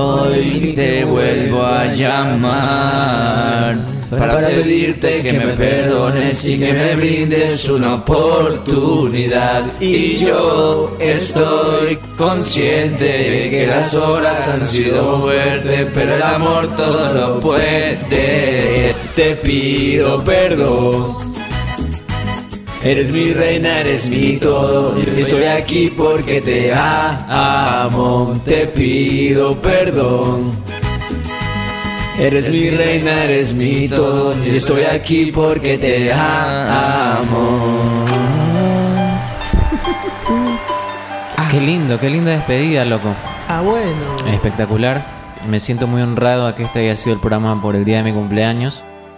Hoy te vuelvo a llamar para pedirte que me perdones y que me brindes una oportunidad. Y yo estoy consciente de que las horas han sido fuertes, pero el amor todo lo puede. Te pido perdón. Eres mi reina, eres mi todo. Estoy aquí porque te amo. Te pido perdón. Eres mi reina, eres mi todo. Estoy aquí porque te amo. Qué lindo, qué linda despedida, loco. Ah, bueno. Espectacular. Me siento muy honrado a que este haya sido el programa por el día de mi cumpleaños.